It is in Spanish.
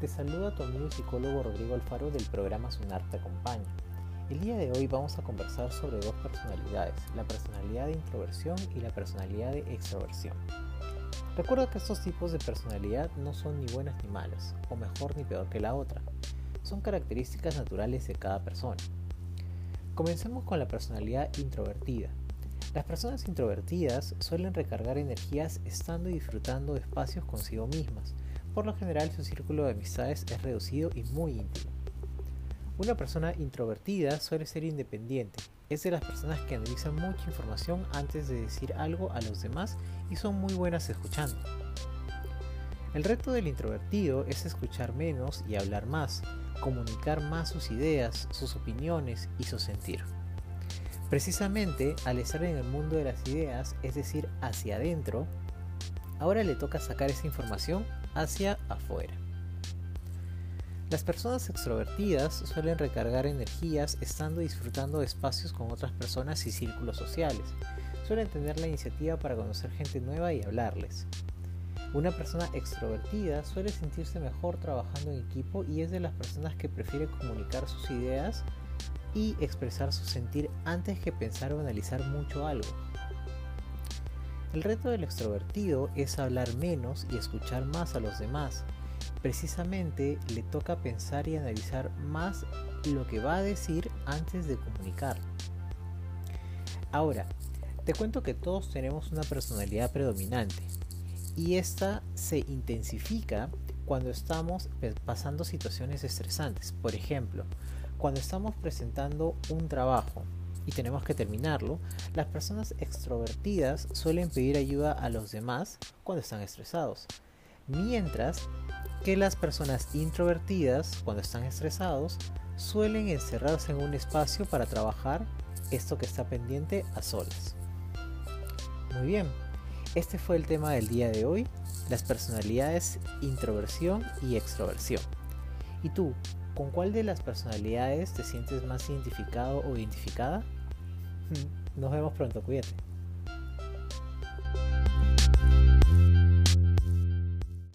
Te saluda tu amigo psicólogo Rodrigo Alfaro del programa Sunar te acompaña. El día de hoy vamos a conversar sobre dos personalidades, la personalidad de introversión y la personalidad de extroversión. Recuerda que estos tipos de personalidad no son ni buenas ni malas, o mejor ni peor que la otra. Son características naturales de cada persona. Comencemos con la personalidad introvertida. Las personas introvertidas suelen recargar energías estando y disfrutando de espacios consigo mismas, por lo general su círculo de amistades es reducido y muy íntimo. Una persona introvertida suele ser independiente, es de las personas que analizan mucha información antes de decir algo a los demás y son muy buenas escuchando. El reto del introvertido es escuchar menos y hablar más, comunicar más sus ideas, sus opiniones y su sentir. Precisamente al estar en el mundo de las ideas, es decir, hacia adentro, ahora le toca sacar esa información hacia afuera. Las personas extrovertidas suelen recargar energías estando disfrutando de espacios con otras personas y círculos sociales. Suelen tener la iniciativa para conocer gente nueva y hablarles. Una persona extrovertida suele sentirse mejor trabajando en equipo y es de las personas que prefiere comunicar sus ideas y expresar su sentir antes que pensar o analizar mucho algo. El reto del extrovertido es hablar menos y escuchar más a los demás. Precisamente le toca pensar y analizar más lo que va a decir antes de comunicar. Ahora, te cuento que todos tenemos una personalidad predominante y esta se intensifica cuando estamos pasando situaciones estresantes. Por ejemplo, cuando estamos presentando un trabajo y tenemos que terminarlo, las personas extrovertidas suelen pedir ayuda a los demás cuando están estresados, mientras que las personas introvertidas, cuando están estresados, suelen encerrarse en un espacio para trabajar esto que está pendiente a solas. Muy bien, este fue el tema del día de hoy, las personalidades introversión y extroversión. ¿Y tú, con cuál de las personalidades te sientes más identificado o identificada? Nos vemos pronto, cuídate.